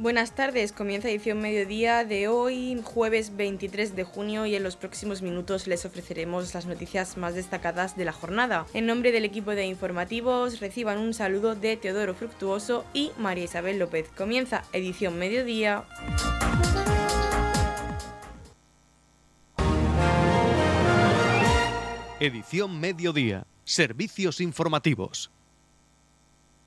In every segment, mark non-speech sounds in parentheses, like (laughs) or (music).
Buenas tardes, comienza edición mediodía de hoy, jueves 23 de junio y en los próximos minutos les ofreceremos las noticias más destacadas de la jornada. En nombre del equipo de informativos reciban un saludo de Teodoro Fructuoso y María Isabel López. Comienza edición mediodía. Edición mediodía, servicios informativos.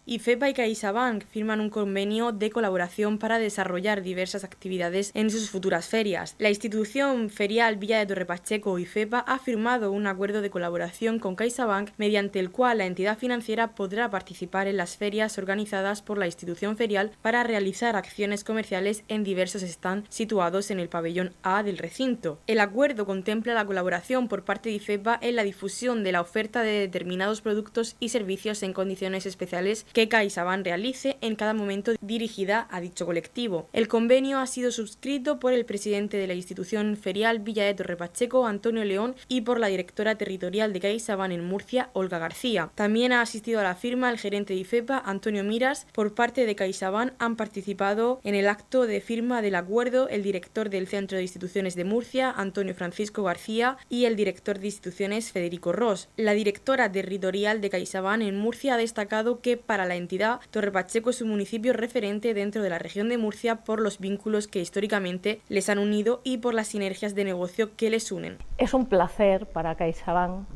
IFEPA y CaixaBank firman un convenio de colaboración para desarrollar diversas actividades en sus futuras ferias. La institución ferial Villa de Torrepacheco IFEPA ha firmado un acuerdo de colaboración con CaixaBank mediante el cual la entidad financiera podrá participar en las ferias organizadas por la institución ferial para realizar acciones comerciales en diversos stands situados en el pabellón A del recinto. El acuerdo contempla la colaboración por parte de IFEPA en la difusión de la oferta de determinados productos y servicios en condiciones especiales que CaixaBank realice en cada momento dirigida a dicho colectivo. El convenio ha sido suscrito por el presidente de la institución ferial Villa de Torre Pacheco, Antonio León, y por la directora territorial de CaixaBank en Murcia, Olga García. También ha asistido a la firma el gerente de IFEPA, Antonio Miras. Por parte de CaixaBank han participado en el acto de firma del acuerdo el director del Centro de Instituciones de Murcia, Antonio Francisco García, y el director de instituciones, Federico Ross. La directora territorial de CaixaBank en Murcia ha destacado que para la entidad, Torre Pacheco es un municipio referente dentro de la región de Murcia por los vínculos que históricamente les han unido y por las sinergias de negocio que les unen. Es un placer para CaixaBank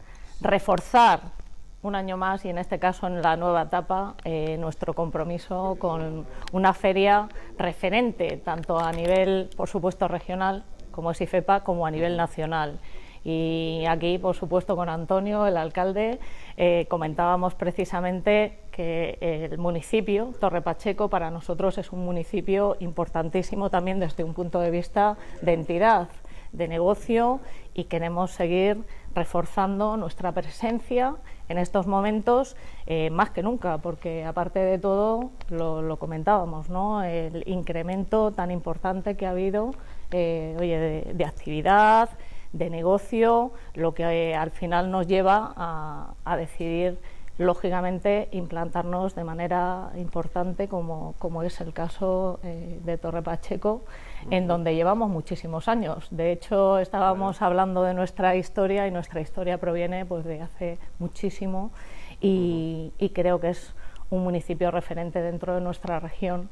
reforzar un año más y en este caso en la nueva etapa eh, nuestro compromiso con una feria referente tanto a nivel por supuesto regional como es IFEPA como a nivel nacional y aquí, por supuesto, con Antonio, el alcalde, eh, comentábamos precisamente el municipio, Torre Pacheco, para nosotros es un municipio importantísimo también desde un punto de vista de entidad, de negocio y queremos seguir reforzando nuestra presencia en estos momentos eh, más que nunca, porque aparte de todo, lo, comentábamos, ¿no? el incremento tan importante que ha habido eh, oye, de actividad, de negocio, lo que eh, al final nos lleva a, decidir lógicamente implantarnos de manera importante como, como es el caso eh, de Torre Pacheco, en donde llevamos muchísimos años. De hecho, estábamos hablando de nuestra historia y nuestra historia proviene pues, de hace muchísimo y creo que es un municipio referente dentro de nuestra región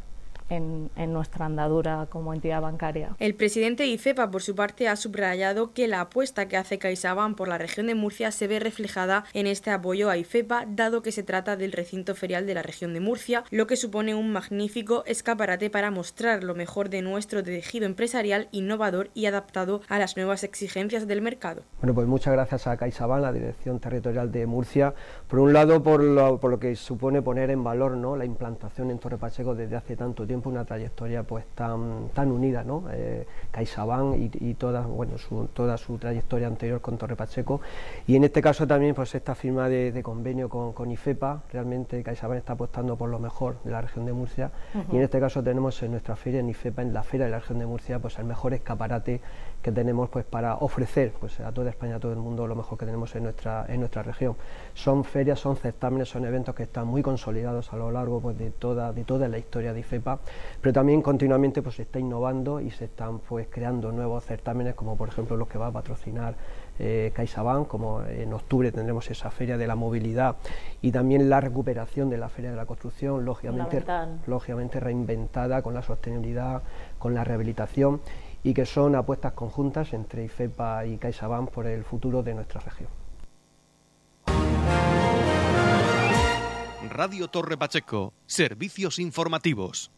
en, nuestra andadura como entidad bancaria. El presidente de IFEPA, por su parte, ha subrayado que la apuesta que hace CaixaBank por la región de Murcia se ve reflejada en este apoyo a IFEPA, dado que se trata del recinto ferial de la región de Murcia, lo que supone un magnífico escaparate para mostrar lo mejor de nuestro tejido empresarial innovador y adaptado a las nuevas exigencias del mercado. Bueno, pues muchas gracias a CaixaBank, la Dirección Territorial de Murcia, por un lado por lo, por lo que supone poner en valor ¿no? la implantación en Torre Pacheco desde hace tanto tiempo una trayectoria pues tan, tan unida, ¿no? Eh, CaixaBank y, toda, bueno, su, toda su trayectoria anterior con Torre Pacheco. Y en este caso también pues esta firma de, convenio con, con, IFEPA, realmente CaixaBank está apostando por lo mejor de la región de Murcia. Y en este caso tenemos en nuestra feria en IFEPA, en la feria de la región de Murcia, pues el mejor escaparate que tenemos pues para ofrecer pues a toda España, a todo el mundo lo mejor que tenemos en nuestra, en nuestra región. Son ferias, son certámenes, son eventos que están muy consolidados a lo largo pues, de, toda, de toda la historia de IFEPA pero también continuamente pues se está innovando y se están pues creando nuevos certámenes como por ejemplo los que va a patrocinar eh, CaixaBank, como en octubre tendremos esa feria de la movilidad y también la recuperación de la feria de la construcción, lógicamente, lógicamente reinventada con la sostenibilidad, con la rehabilitación y que son apuestas conjuntas entre IFEPA y CaixaBank por el futuro de nuestra región. Radio Torre Pacheco, servicios informativos.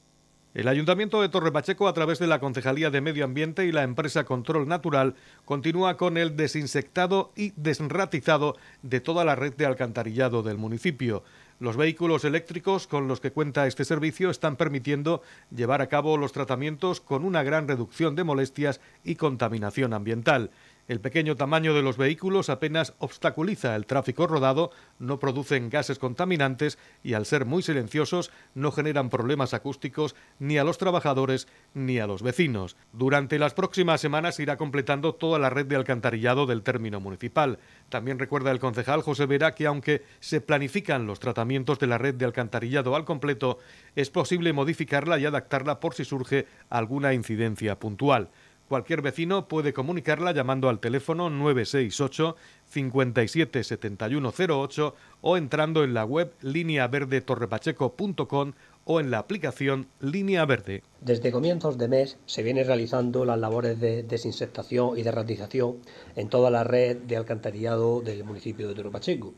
El Ayuntamiento de Torre Pacheco, a través de la Concejalía de Medio Ambiente y la empresa Control Natural, continúa con el desinsectado y desratizado de toda la red de alcantarillado del municipio. Los vehículos eléctricos con los que cuenta este servicio están permitiendo llevar a cabo los tratamientos con una gran reducción de molestias y contaminación ambiental. El pequeño tamaño de los vehículos apenas obstaculiza el tráfico rodado, no producen gases contaminantes y al ser muy silenciosos no generan problemas acústicos ni a los trabajadores ni a los vecinos. Durante las próximas semanas irá completando toda la red de alcantarillado del término municipal. También recuerda el concejal José Vera que aunque se planifican los tratamientos de la red de alcantarillado al completo, es posible modificarla y adaptarla por si surge alguna incidencia puntual. Cualquier vecino puede comunicarla llamando al teléfono 968 57 7108 o entrando en la web lineaverdetorrepacheco.com o en la aplicación Línea Verde. Desde comienzos de mes se vienen realizando las labores de desinsectación y de ratización en toda la red de alcantarillado del municipio de Torrepacheco.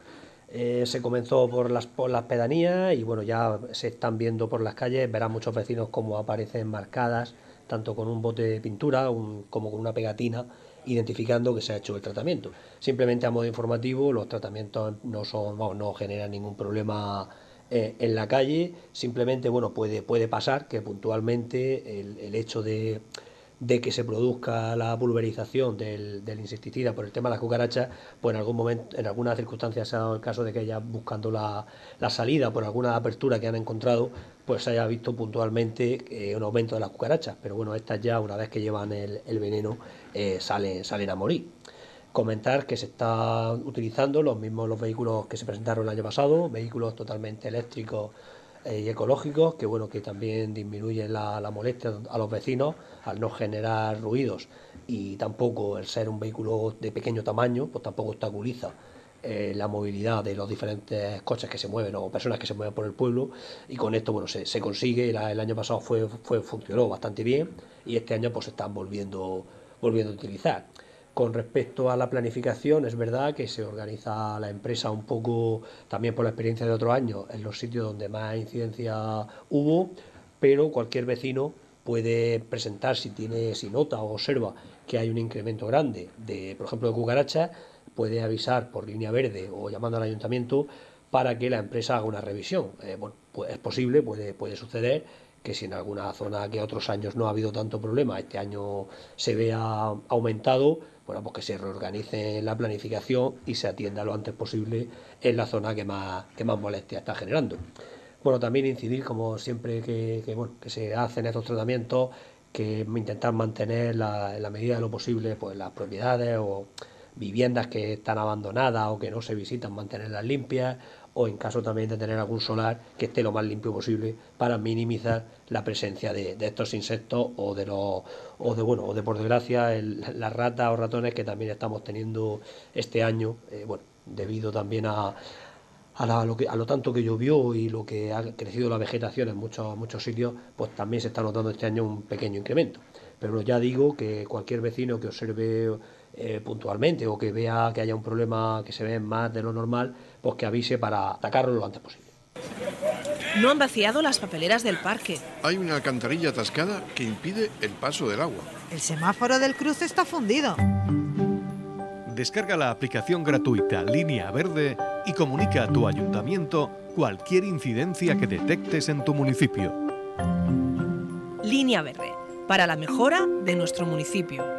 Eh, se comenzó por las, por las pedanías y bueno, ya se están viendo por las calles, verán muchos vecinos cómo aparecen marcadas tanto con un bote de pintura como con una pegatina, identificando que se ha hecho el tratamiento. Simplemente a modo informativo, los tratamientos no son, no generan ningún problema eh, en la calle, simplemente bueno puede, puede pasar que puntualmente el hecho de de que se produzca la pulverización del, insecticida por el tema de las cucarachas, pues en algún momento, en algunas circunstancias se ha dado el caso de que ella buscando la, salida por alguna apertura que han encontrado, pues se haya visto puntualmente eh, un aumento de las cucarachas. Pero bueno, estas ya una vez que llevan el, veneno eh, salen, salen a morir. Comentar que se están utilizando los mismos los vehículos que se presentaron el año pasado, vehículos totalmente eléctricos eh, y ecológicos que bueno que también disminuyen la, molestia a los vecinos al no generar ruidos. Y tampoco el ser un vehículo de pequeño tamaño pues tampoco obstaculiza eh, la movilidad de los diferentes coches que se mueven o personas que se mueven por el pueblo. Y con esto bueno se, se consigue. El año pasado fue, fue funcionó bastante bien y este año pues se están volviendo volviendo a utilizar con respecto a la planificación, es verdad que se organiza la empresa un poco, también por la experiencia de otro año, en los sitios donde más incidencia hubo, pero cualquier vecino puede presentar si tiene, si nota o observa que hay un incremento grande de, por ejemplo, de cucarachas, puede avisar por línea verde o llamando al ayuntamiento para que la empresa haga una revisión. Eh, pues es posible, puede suceder que si en alguna zona que otros años no ha habido tanto problema, este año se vea aumentado, bueno, pues que se reorganice la planificación y se atienda lo antes posible en la zona que más, que más molestia está generando. Bueno, también incidir, como siempre que, bueno, que se hacen estos tratamientos, que intentar mantener la, en la medida de lo posible pues las propiedades o viviendas que están abandonadas o que no se visitan, mantenerlas limpias o en caso también de tener algún solar que esté lo más limpio posible para minimizar la presencia de, estos insectos o de los o de bueno o de por desgracia las ratas o ratones que también estamos teniendo este año eh, bueno debido también a a, lo que, a lo tanto que llovió y lo que ha crecido la vegetación en muchos, muchos sitios, pues también se está notando este año un pequeño incremento. Pero ya digo que cualquier vecino que observe eh, puntualmente o que vea que haya un problema que se ve más de lo normal, pues que avise para atacarlo lo antes posible. No han vaciado las papeleras del parque. Hay una alcantarilla atascada que impide el paso del agua. El semáforo del cruce está fundido. Descarga la aplicación gratuita Línea Verde y comunica a tu ayuntamiento cualquier incidencia que detectes en tu municipio. Línea Verde, para la mejora de nuestro municipio.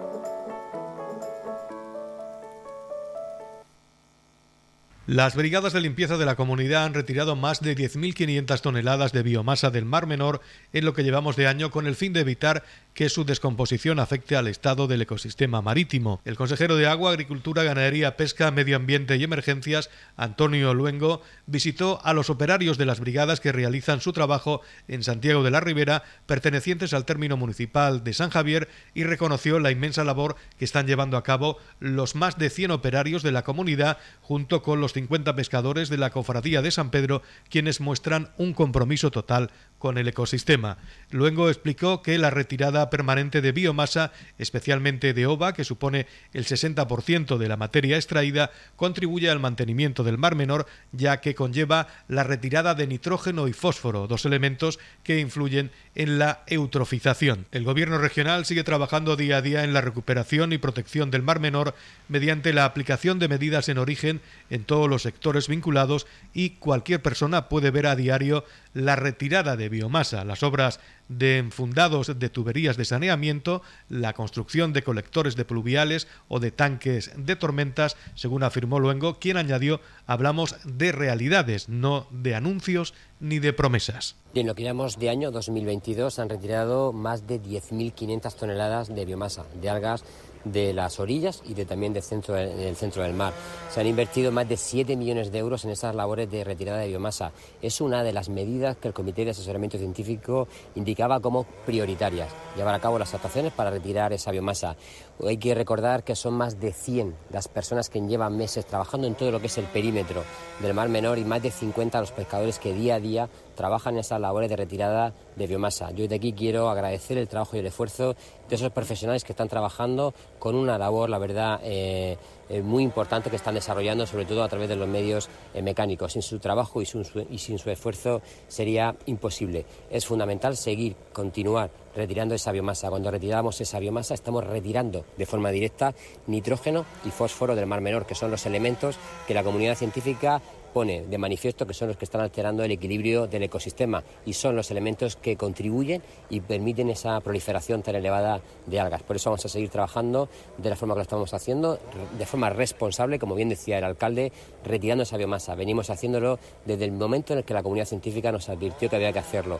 Las brigadas de limpieza de la comunidad han retirado más de 10.500 toneladas de biomasa del Mar Menor en lo que llevamos de año con el fin de evitar que su descomposición afecte al estado del ecosistema marítimo. El consejero de Agua, Agricultura, Ganadería, Pesca, Medio Ambiente y Emergencias, Antonio Luengo, visitó a los operarios de las brigadas que realizan su trabajo en Santiago de la Ribera, pertenecientes al término municipal de San Javier, y reconoció la inmensa labor que están llevando a cabo los más de 100 operarios de la comunidad, junto con los 50 pescadores de la Cofradía de San Pedro, quienes muestran un compromiso total con el ecosistema. Luego explicó que la retirada permanente de biomasa, especialmente de ova, que supone el 60% de la materia extraída, contribuye al mantenimiento del Mar Menor, ya que conlleva la retirada de nitrógeno y fósforo, dos elementos que influyen en la eutrofización. El gobierno regional sigue trabajando día a día en la recuperación y protección del Mar Menor mediante la aplicación de medidas en origen en todos los sectores vinculados y cualquier persona puede ver a diario la retirada de biomasa, las obras de enfundados de tuberías de saneamiento, la construcción de colectores de pluviales o de tanques de tormentas, según afirmó Luengo, quien añadió, hablamos de realidades, no de anuncios ni de promesas. En lo que llamamos de año 2022 han retirado más de 10.500 toneladas de biomasa, de algas de las orillas y de, también del centro, del centro del mar. Se han invertido más de 7 millones de euros en esas labores de retirada de biomasa. Es una de las medidas que el Comité de Asesoramiento Científico como prioritarias, llevar a cabo las actuaciones para retirar esa biomasa. Hay que recordar que son más de 100 las personas que llevan meses trabajando en todo lo que es el perímetro del Mar Menor y más de 50 los pescadores que día a día trabajan en esas labores de retirada de biomasa. Yo de aquí quiero agradecer el trabajo y el esfuerzo de esos profesionales que están trabajando con una labor, la verdad, eh, eh, muy importante que están desarrollando, sobre todo a través de los medios eh, mecánicos. Sin su trabajo y, y sin su esfuerzo sería imposible. Es fundamental seguir, continuar retirando esa biomasa. Cuando retiramos esa biomasa estamos retirando de forma directa nitrógeno y fósforo del Mar Menor, que son los elementos que la comunidad científica pone de manifiesto que son los que están alterando el equilibrio del ecosistema y son los elementos que contribuyen y permiten esa proliferación tan elevada de algas. Por eso vamos a seguir trabajando de la forma que lo estamos haciendo, de forma responsable, como bien decía el alcalde, retirando esa biomasa. Venimos haciéndolo desde el momento en el que la comunidad científica nos advirtió que había que hacerlo.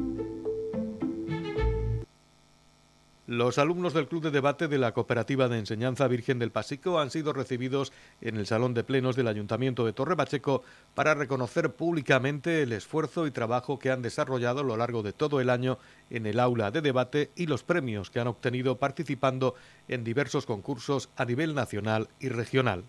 Los alumnos del Club de Debate de la Cooperativa de Enseñanza Virgen del Pasico han sido recibidos en el Salón de Plenos del Ayuntamiento de Torre Pacheco para reconocer públicamente el esfuerzo y trabajo que han desarrollado a lo largo de todo el año en el aula de debate y los premios que han obtenido participando en diversos concursos a nivel nacional y regional.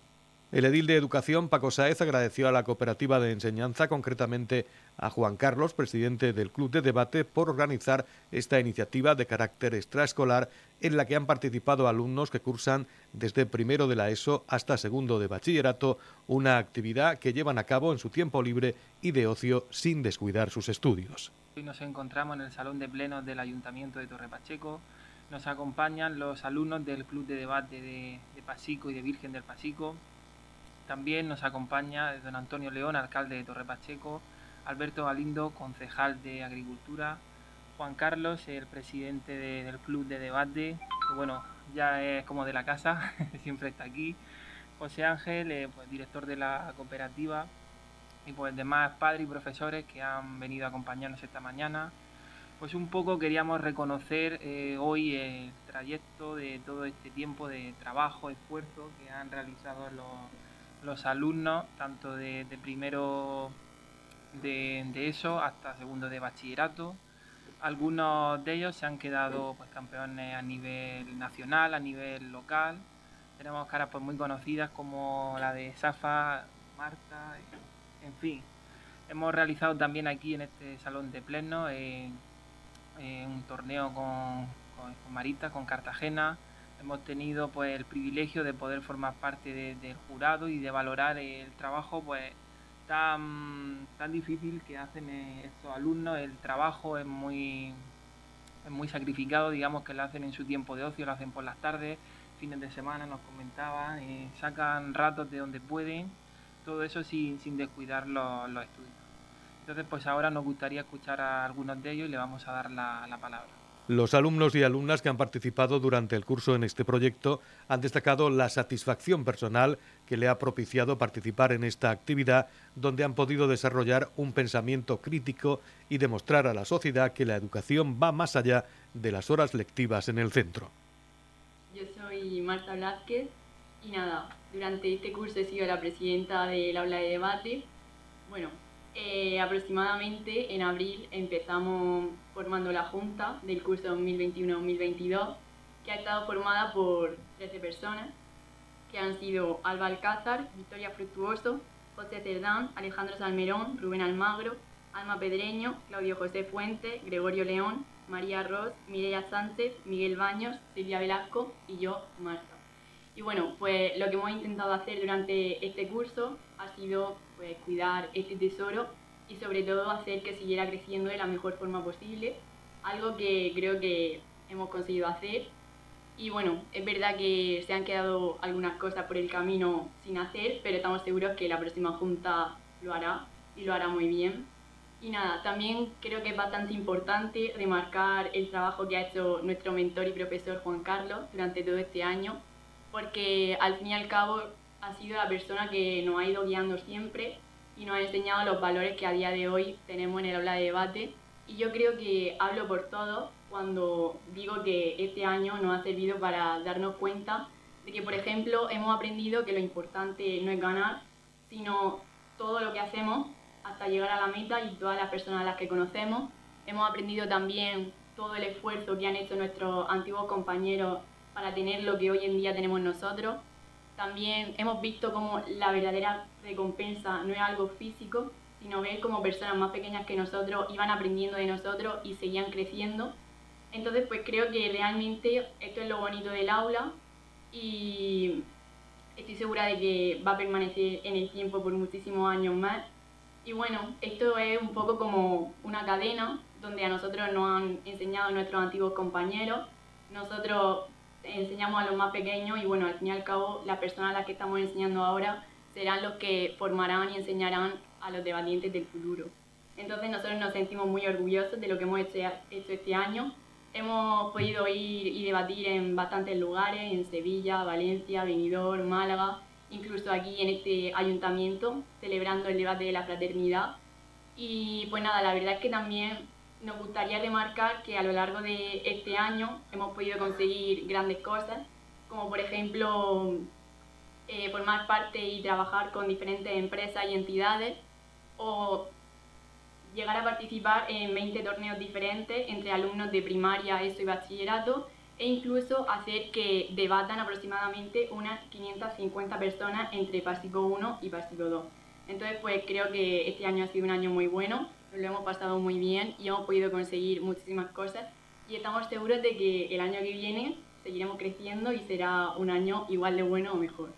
El edil de Educación, Paco Saez, agradeció a la cooperativa de enseñanza, concretamente a Juan Carlos, presidente del Club de Debate, por organizar esta iniciativa de carácter extraescolar en la que han participado alumnos que cursan desde primero de la ESO hasta segundo de bachillerato, una actividad que llevan a cabo en su tiempo libre y de ocio sin descuidar sus estudios. Hoy nos encontramos en el Salón de Plenos del Ayuntamiento de Torre Pacheco. Nos acompañan los alumnos del Club de Debate de, de Pasico y de Virgen del Pasico, también nos acompaña don Antonio León, alcalde de Torre Pacheco, Alberto Galindo, concejal de Agricultura, Juan Carlos, el presidente del club de debate, que bueno, ya es como de la casa, (laughs) siempre está aquí, José Ángel, eh, pues, director de la cooperativa, y pues demás padres y profesores que han venido a acompañarnos esta mañana. Pues un poco queríamos reconocer eh, hoy el trayecto de todo este tiempo de trabajo, esfuerzo que han realizado los los alumnos, tanto de, primero de, eso hasta segundo de bachillerato. Algunos de ellos se han quedado pues, campeones a nivel nacional, a nivel local. Tenemos caras pues, muy conocidas como la de Safa, Marta, en fin. Hemos realizado también aquí en este salón de pleno eh, eh, un torneo con, con Marita, con Cartagena, hemos tenido pues el privilegio de poder formar parte del jurado y de valorar el trabajo pues tan, tan difícil que hacen estos alumnos. El trabajo es muy, es muy sacrificado, digamos que lo hacen en su tiempo de ocio, lo hacen por las tardes, fines de semana, nos comentaban, eh, sacan ratos de donde pueden, todo eso sin, sin descuidar los, estudios. Entonces pues ahora nos gustaría escuchar a algunos de ellos y le vamos a dar la palabra. Los alumnos y alumnas que han participado durante el curso en este proyecto han destacado la satisfacción personal que le ha propiciado participar en esta actividad, donde han podido desarrollar un pensamiento crítico y demostrar a la sociedad que la educación va más allá de las horas lectivas en el centro. Yo soy Marta Blázquez y nada, durante este curso he sido la presidenta del aula de debate. Bueno, Eh, aproximadamente en abril empezamos formando la Junta del curso 2021-2022, que ha estado formada por 13 personas, que han sido Alba Alcázar, Victoria Fructuoso, José Cerdán, Alejandro Salmerón, Rubén Almagro, Alma Pedreño, Claudio José Fuente, Gregorio León, María Ross, Mireia Sánchez, Miguel Baños, Silvia Velasco y yo, Marta. Y bueno, pues lo que hemos intentado hacer durante este curso ha sido pues, cuidar este tesoro y sobre todo hacer que siguiera creciendo de la mejor forma posible, algo que creo que hemos conseguido hacer. Y bueno, es verdad que se han quedado algunas cosas por el camino sin hacer, pero estamos seguros que la próxima junta lo hará y lo hará muy bien. Y nada, también creo que es bastante importante remarcar el trabajo que ha hecho nuestro mentor y profesor Juan Carlos durante todo este año, porque al fin y al cabo ha sido la persona que nos ha ido guiando siempre y nos ha enseñado los valores que a día de hoy tenemos en el aula de debate. Y yo creo que hablo por todos cuando digo que este año nos ha servido para darnos cuenta de que, por ejemplo, hemos aprendido que lo importante no es ganar, sino todo lo que hacemos hasta llegar a la meta y todas las personas a las que conocemos. Hemos aprendido también todo el esfuerzo que han hecho nuestros antiguos compañeros para tener lo que hoy en día tenemos nosotros. También hemos visto cómo la verdadera recompensa no es algo físico, sino ver cómo personas más pequeñas que nosotros iban aprendiendo de nosotros y seguían creciendo. Entonces, pues creo que realmente esto es lo bonito del aula y estoy segura de que va a permanecer en el tiempo por muchísimos años más y bueno, esto es un poco como una cadena donde a nosotros nos han enseñado nuestros antiguos compañeros, nosotros enseñamos a los más pequeños y bueno, al fin y al cabo las personas a las que estamos enseñando ahora serán los que formarán y enseñarán a los debatientes del futuro. Entonces nosotros nos sentimos muy orgullosos de lo que hemos hecho, hecho este año. Hemos podido ir y debatir en bastantes lugares, en Sevilla, Valencia, Benidorm, Málaga, incluso aquí en este ayuntamiento, celebrando el debate de la fraternidad. Y pues nada, la verdad es que también nos gustaría remarcar que a lo largo de este año hemos podido conseguir grandes cosas, como por ejemplo eh, formar parte y trabajar con diferentes empresas y entidades, o llegar a participar en 20 torneos diferentes entre alumnos de primaria, ESO y bachillerato, e incluso hacer que debatan aproximadamente unas 550 personas entre Pasico 1 y Pasico 2. Entonces, pues creo que este año ha sido un año muy bueno, lo hemos pasado muy bien y hemos podido conseguir muchísimas cosas y estamos seguros de que el año que viene seguiremos creciendo y será un año igual de bueno o mejor.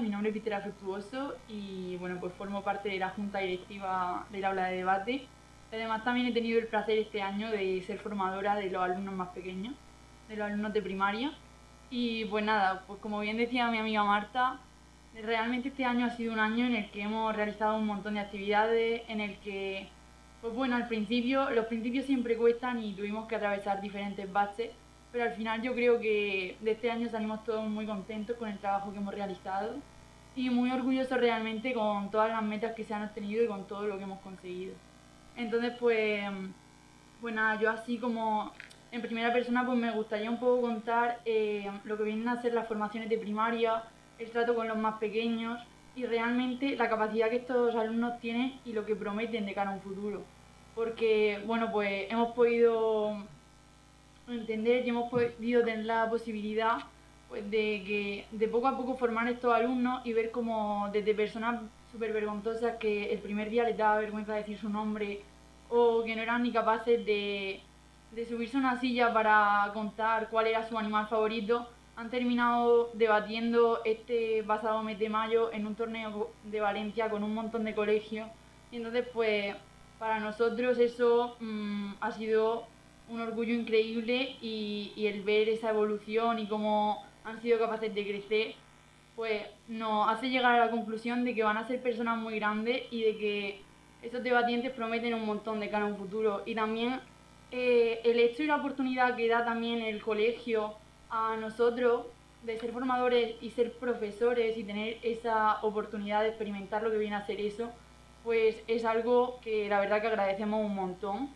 Mi nombre es Vitera Fructuoso y bueno, pues formo parte de la Junta Directiva del Aula de Debate. Además también he tenido el placer este año de ser formadora de los alumnos más pequeños de los alumnos de primaria. Y pues nada, pues como bien decía mi amiga Marta, realmente este año ha sido un año en el que hemos realizado un montón de actividades, en el que, pues bueno, al principio, los principios siempre cuestan y tuvimos que atravesar diferentes baches, pero al final yo creo que de este año salimos todos muy contentos con el trabajo que hemos realizado y muy orgullosos realmente con todas las metas que se han obtenido y con todo lo que hemos conseguido. Entonces, pues, pues yo así como en primera persona pues me gustaría un poco contar eh, lo que vienen a ser las formaciones de primaria, el trato con los más pequeños y realmente la capacidad que estos alumnos tienen y lo que prometen de cara a un futuro. Porque, bueno, pues hemos podido entender y hemos podido tener la posibilidad pues, de que de poco a poco formar estos alumnos y ver cómo desde personas súper vergonzosas que el primer día les daba vergüenza decir su nombre o que no eran ni capaces de de subirse a una silla para contar cuál era su animal favorito, han terminado debatiendo este pasado mes de mayo en un torneo de Valencia con un montón de colegios. Y entonces, pues, para nosotros eso mm, ha sido un orgullo increíble y, el ver esa evolución y cómo han sido capaces de crecer, pues nos hace llegar a la conclusión de que van a ser personas muy grandes y de que esos debatientes prometen un montón de cara a un futuro. Y también eh, el hecho y la oportunidad que da también el colegio a nosotros de ser formadores y ser profesores y tener esa oportunidad de experimentar lo que viene a ser eso, pues es algo que la verdad que agradecemos un montón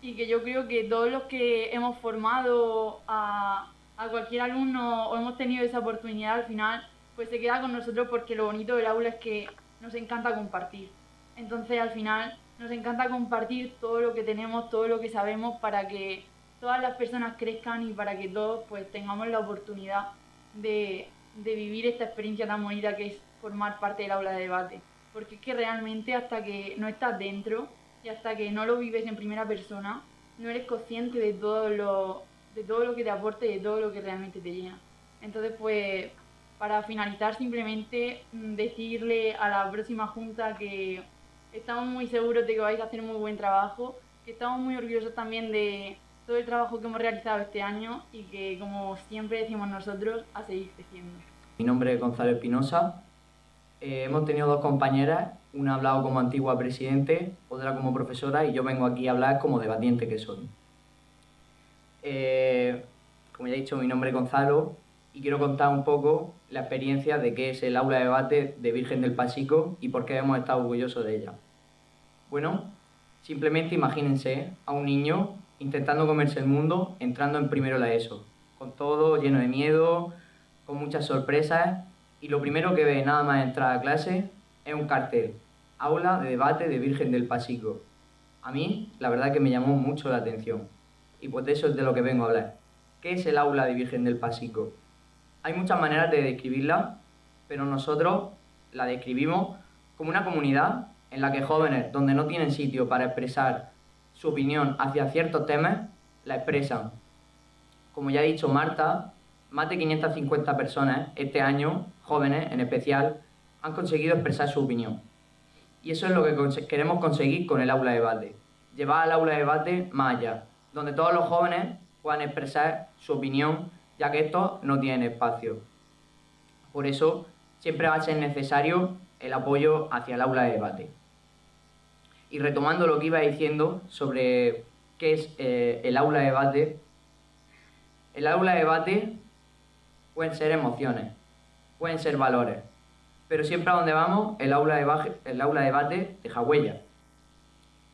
y que yo creo que todos los que hemos formado a, a cualquier alumno o hemos tenido esa oportunidad al final, pues se queda con nosotros porque lo bonito del aula es que nos encanta compartir. Entonces al final nos encanta compartir todo lo que tenemos, todo lo que sabemos para que todas las personas crezcan y para que todos pues tengamos la oportunidad de, de vivir esta experiencia tan bonita que es formar parte del aula de debate. Porque es que realmente hasta que no estás dentro y hasta que no lo vives en primera persona, no eres consciente de todo lo, de todo lo que te aporta y de todo lo que realmente te llena. Entonces, pues, para finalizar, simplemente mm, decirle a la próxima junta que estamos muy seguros de que vais a hacer un muy buen trabajo, que estamos muy orgullosos también de todo el trabajo que hemos realizado este año y que, como siempre decimos nosotros, a seguir creciendo. Mi nombre es Gonzalo Espinosa. Eh, hemos tenido dos compañeras, una ha hablado como antigua presidente, otra como profesora y yo vengo aquí a hablar como debatiente que soy. Eh, como ya he dicho, mi nombre es Gonzalo y quiero contar un poco la experiencia de qué es el aula de debate de Virgen del Pasico y por qué hemos estado orgullosos de ella. Bueno, simplemente imagínense a un niño intentando comerse el mundo entrando en primero la ESO, con todo lleno de miedo, con muchas sorpresas y lo primero que ve nada más entrar a clase es un cartel, aula de debate de Virgen del Pasico. A mí, la verdad que me llamó mucho la atención y pues de eso es de lo que vengo a hablar. ¿Qué es el aula de Virgen del Pasico? Hay muchas maneras de describirla, pero nosotros la describimos como una comunidad en la que jóvenes, donde no tienen sitio para expresar su opinión hacia ciertos temas, la expresan. Como ya ha dicho Marta, más de 550 personas este año, jóvenes en especial, han conseguido expresar su opinión. Y eso es lo que queremos conseguir con el aula de debate. Llevar al aula de debate más allá, donde todos los jóvenes puedan expresar su opinión, ya que estos no tienen espacio. Por eso, siempre va a ser necesario el apoyo hacia el aula de debate. Y retomando lo que iba diciendo sobre qué es eh, el aula de debate, el aula de debate pueden ser emociones, pueden ser valores, pero siempre a donde vamos, el aula de, el aula de debate deja huella.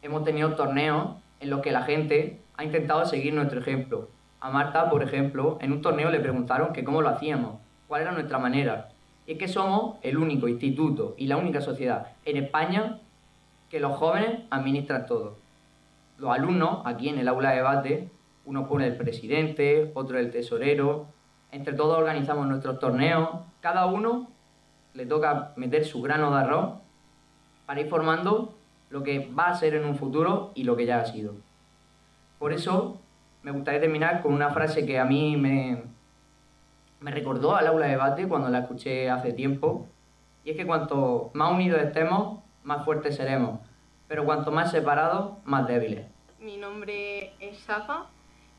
Hemos tenido torneos en los que la gente ha intentado seguir nuestro ejemplo. A Marta, por ejemplo, en un torneo le preguntaron que cómo lo hacíamos, cuál era nuestra manera. Y es que somos el único instituto y la única sociedad en España que los jóvenes administran todo. Los alumnos, aquí en el aula de debate, uno pone el presidente, otro el tesorero, entre todos organizamos nuestros torneos, cada uno le toca meter su grano de arroz para ir formando lo que va a ser en un futuro y lo que ya ha sido. Por eso me gustaría terminar con una frase que a mí me, me recordó al aula de debate cuando la escuché hace tiempo, y es que cuanto más unidos estemos, más fuertes seremos, pero cuanto más separados, más débiles. Mi nombre es Safa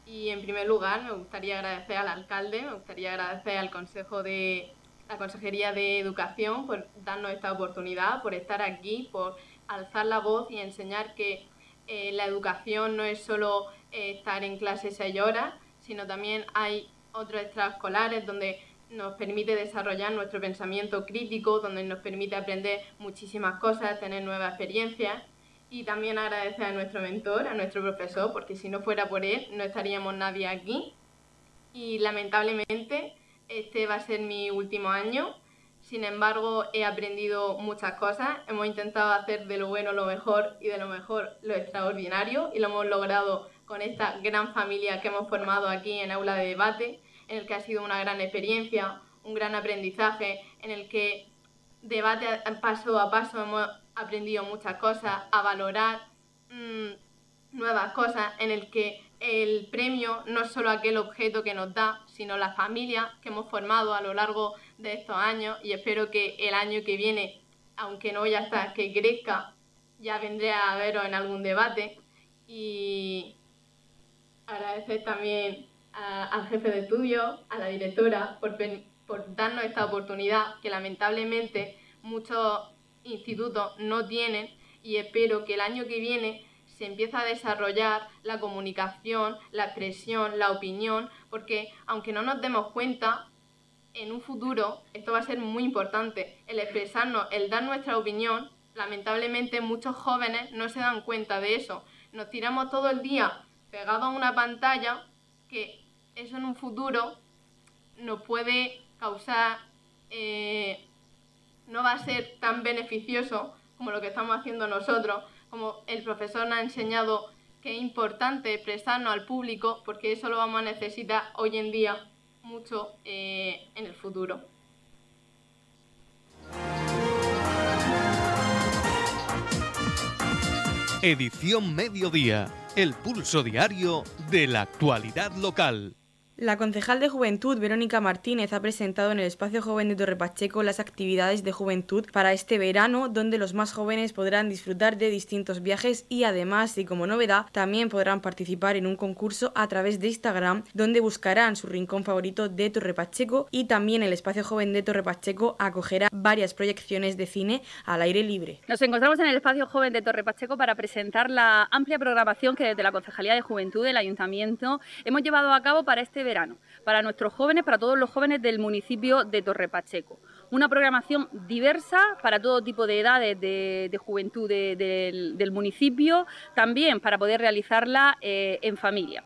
y en primer lugar me gustaría agradecer al alcalde, me gustaría agradecer al Consejo de la Consejería de Educación por darnos esta oportunidad, por estar aquí, por alzar la voz y enseñar que eh, la educación no es solo eh, estar en clase seis horas, sino también hay otros extraescolares donde nos permite desarrollar nuestro pensamiento crítico, donde nos permite aprender muchísimas cosas, tener nuevas experiencias. Y también agradecer a nuestro mentor, a nuestro profesor, porque si no fuera por él no estaríamos nadie aquí. Y lamentablemente este va a ser mi último año, sin embargo he aprendido muchas cosas, hemos intentado hacer de lo bueno lo mejor y de lo mejor lo extraordinario y lo hemos logrado con esta gran familia que hemos formado aquí en Aula de Debate en el que ha sido una gran experiencia, un gran aprendizaje, en el que debate paso a paso hemos aprendido muchas cosas, a valorar mm, nuevas cosas, en el que el premio no es solo aquel objeto que nos da, sino la familia que hemos formado a lo largo de estos años y espero que el año que viene, aunque no ya está, que crezca, ya vendré a veros en algún debate y agradecer también al jefe de estudio, a la directora, por, por darnos esta oportunidad que lamentablemente muchos institutos no tienen y espero que el año que viene se empiece a desarrollar la comunicación, la expresión, la opinión, porque aunque no nos demos cuenta, en un futuro esto va a ser muy importante, el expresarnos, el dar nuestra opinión, lamentablemente muchos jóvenes no se dan cuenta de eso. Nos tiramos todo el día pegados a una pantalla que eso en un futuro nos puede causar, eh, no va a ser tan beneficioso como lo que estamos haciendo nosotros como el profesor nos ha enseñado que es importante expresarnos al público porque eso lo vamos a necesitar hoy en día mucho eh, en el futuro. Edición Mediodía, el pulso diario de la actualidad local. La concejal de Juventud, Verónica Martínez, ha presentado en el Espacio Joven de Torre Pacheco las actividades de juventud para este verano, donde los más jóvenes podrán disfrutar de distintos viajes y además, y como novedad, también podrán participar en un concurso a través de Instagram, donde buscarán su rincón favorito de Torre Pacheco y también el Espacio Joven de Torre Pacheco acogerá varias proyecciones de cine al aire libre. Nos encontramos en el Espacio Joven de Torre Pacheco para presentar la amplia programación que desde la Concejalía de Juventud del Ayuntamiento hemos llevado a cabo para este verano, para nuestros jóvenes, para todos los jóvenes del municipio de Torre Pacheco. Una programación diversa para todo tipo de edades de, juventud del, municipio, también para poder realizarla eh, en familia.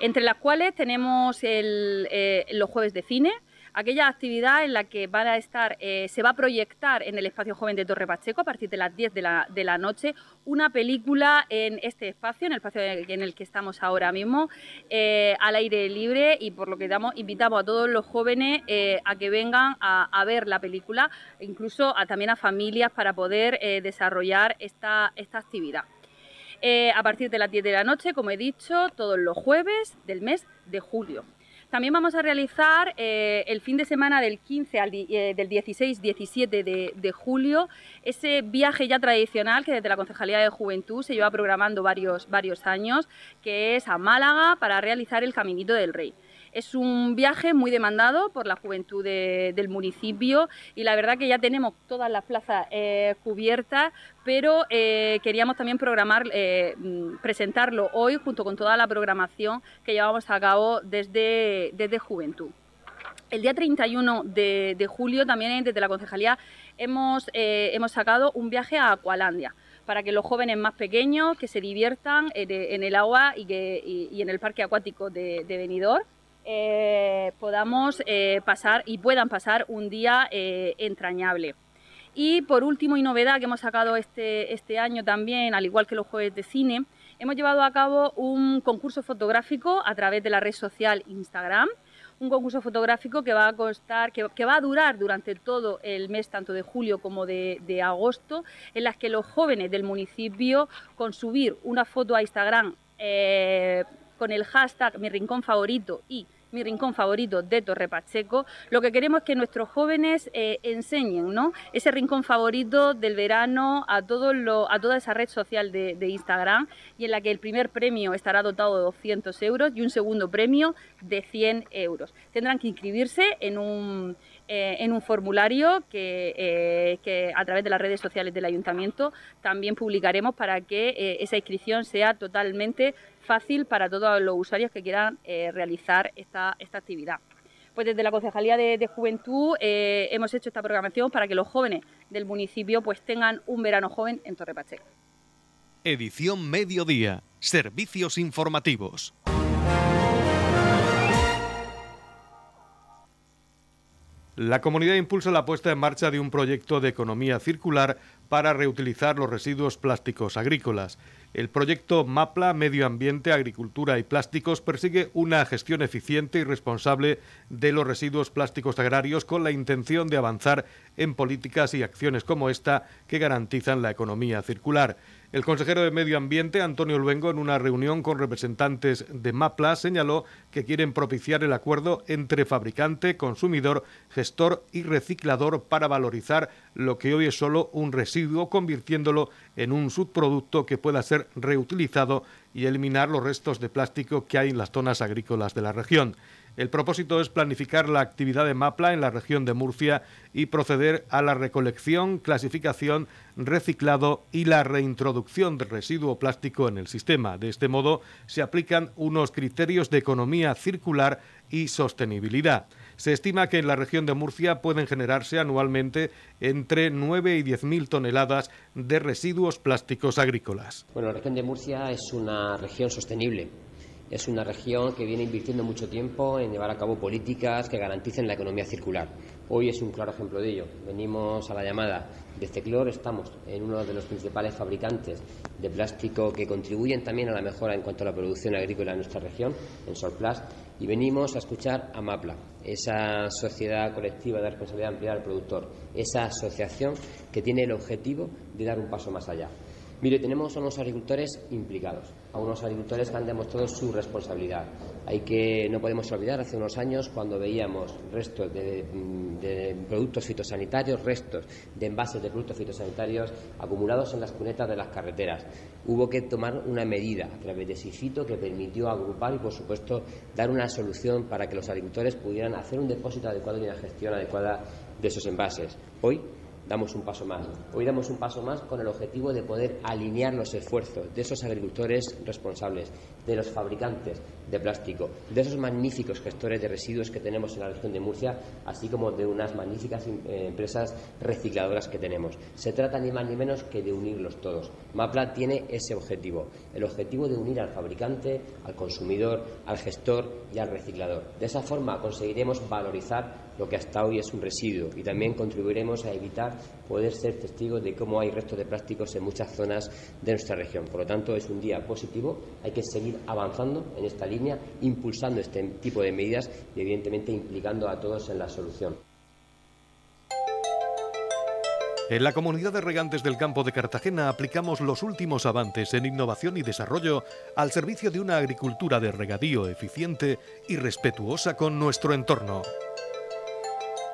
Entre las cuales tenemos eh, los jueves de cine, aquella actividad en la que van a estar, eh, se va a proyectar en el espacio joven de Torre Pacheco a partir de las 10 de la, noche una película en este espacio, en el espacio en el que estamos ahora mismo, eh, al aire libre y por lo que damos, invitamos a todos los jóvenes eh, a que vengan a, ver la película, incluso a, también a familias para poder desarrollar esta, esta actividad. a partir de las 10 de la noche, como he dicho, todos los jueves del mes de julio. También vamos a realizar eh, el fin de semana del 15 al eh, del 16-17 de, julio ese viaje ya tradicional que desde la Concejalía de Juventud se lleva programando varios, varios años, que es a Málaga para realizar el Caminito del Rey. Es un viaje muy demandado por la juventud del municipio y la verdad que ya tenemos todas las plazas eh, cubiertas, pero eh, queríamos también programar, eh, mm, presentarlo hoy junto con toda la programación que llevamos a cabo desde, desde Juventud. El día 31 de, julio también desde la concejalía hemos, hemos sacado un viaje a Acualandia para que los jóvenes más pequeños que se diviertan en, el agua y, que, y, en el parque acuático de, de Benidorm eh, podamos eh, pasar y puedan pasar un día eh, entrañable. Y por último y novedad que hemos sacado este, este año también, al igual que los jueves de cine, hemos llevado a cabo un concurso fotográfico a través de la red social Instagram, un concurso fotográfico que va a costar, que, va a durar durante todo el mes, tanto de julio como de, agosto, en las que los jóvenes del municipio, con subir una foto a Instagram con el hashtag mi rincón favorito y mi rincón favorito de Torre Pacheco, lo que queremos es que nuestros jóvenes eh, enseñen ¿no? ese rincón favorito del verano a, todo lo, a toda esa red social de, de, Instagram y en la que el primer premio estará dotado de 200 euros y un segundo premio de 100 euros. Tendrán que inscribirse en un eh, en un formulario eh, que, a través de las redes sociales del ayuntamiento también publicaremos para que eh, esa inscripción sea totalmente fácil para todos los usuarios que quieran realizar esta, esta actividad pues desde la Concejalía de, Juventud hemos hecho esta programación para que los jóvenes del municipio pues tengan un verano joven en Torre Pacheco. Edición Mediodía. Servicios informativos. La comunidad impulsa la puesta en marcha de un proyecto de economía circular para reutilizar los residuos plásticos agrícolas. El proyecto MAPLA Medio Ambiente, Agricultura y Plásticos persigue una gestión eficiente y responsable de los residuos plásticos agrarios con la intención de avanzar en políticas y acciones como esta que garantizan la economía circular. El consejero de Medio Ambiente, Antonio Luengo, en una reunión con representantes de MAPLA, señaló que quieren propiciar el acuerdo entre fabricante, consumidor, gestor y reciclador para valorizar lo que hoy es solo un residuo, convirtiéndolo en un subproducto que pueda ser reutilizado y eliminar los restos de plástico que hay en las zonas agrícolas de la región. El propósito es planificar la actividad de MAPLA en la región de Murcia y proceder a la recolección, clasificación, reciclado y la reintroducción del residuo plástico en el sistema. De este modo, se aplican unos criterios de economía circular y sostenibilidad. Se estima que en la región de Murcia pueden generarse anualmente entre 9 y 10 mil toneladas de residuos plásticos agrícolas. Bueno, la región de Murcia es una región sostenible es una región que viene invirtiendo mucho tiempo en llevar a cabo políticas que garanticen la economía circular. Hoy es un claro ejemplo de ello. Venimos a la llamada de Ceclor, estamos en uno de los principales fabricantes de plástico que contribuyen también a la mejora en cuanto a la producción agrícola en nuestra región, en Solplast, y venimos a escuchar a MAPLA, esa sociedad colectiva de responsabilidad ampliada del productor, esa asociación que tiene el objetivo de dar un paso más allá. Mire, tenemos a unos agricultores implicados, a unos agricultores que han demostrado su responsabilidad. Hay que, no podemos olvidar, hace unos años cuando veíamos restos de, productos fitosanitarios, restos de envases de productos fitosanitarios acumulados en las cunetas de las carreteras. Hubo que tomar una medida a través de SIFITO que permitió agrupar y, por supuesto, dar una solución para que los agricultores pudieran hacer un depósito adecuado y una gestión adecuada de esos envases. Hoy damos un paso más. Hoy damos un paso más con el objetivo de poder alinear los esfuerzos de esos agricultores responsables, de los fabricantes de plástico, de esos magníficos gestores de residuos que tenemos en la región de Murcia, así como de unas magníficas eh, empresas recicladoras que tenemos. Se trata ni más ni menos que de unirlos todos. MAPLA tiene ese objetivo, el objetivo de unir al fabricante, al consumidor, al gestor y al reciclador. De esa forma conseguiremos valorizar lo que hasta hoy es un residuo y también contribuiremos a evitar poder ser testigos de cómo hay restos de plásticos en muchas zonas de nuestra región. Por lo tanto, es un día positivo, hay que seguir avanzando en esta línea, impulsando este tipo de medidas y, evidentemente, implicando a todos en la solución. En la comunidad de regantes del campo de Cartagena aplicamos los últimos avances en innovación y desarrollo al servicio de una agricultura de regadío eficiente y respetuosa con nuestro entorno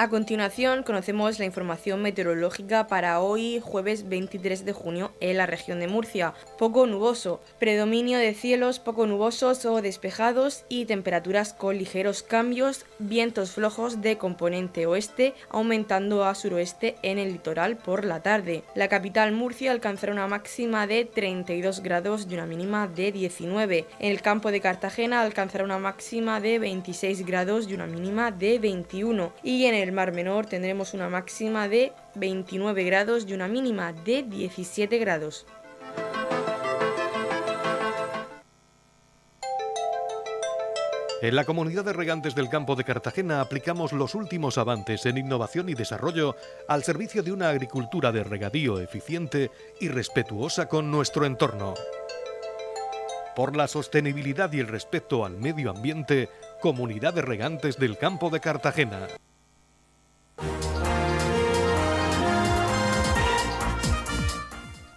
A continuación conocemos la información meteorológica para hoy jueves 23 de junio en la región de Murcia. Poco nuboso, predominio de cielos poco nubosos o despejados y temperaturas con ligeros cambios, vientos flojos de componente oeste aumentando a suroeste en el litoral por la tarde. La capital Murcia alcanzará una máxima de 32 grados y una mínima de 19. En el campo de Cartagena alcanzará una máxima de 26 grados y una mínima de 21. Y en el el Mar Menor tendremos una máxima de 29 grados y una mínima de 17 grados. En la comunidad de regantes del campo de Cartagena aplicamos los últimos avances en innovación y desarrollo al servicio de una agricultura de regadío eficiente y respetuosa con nuestro entorno. Por la sostenibilidad y el respeto al medio ambiente, Comunidad de Regantes del Campo de Cartagena.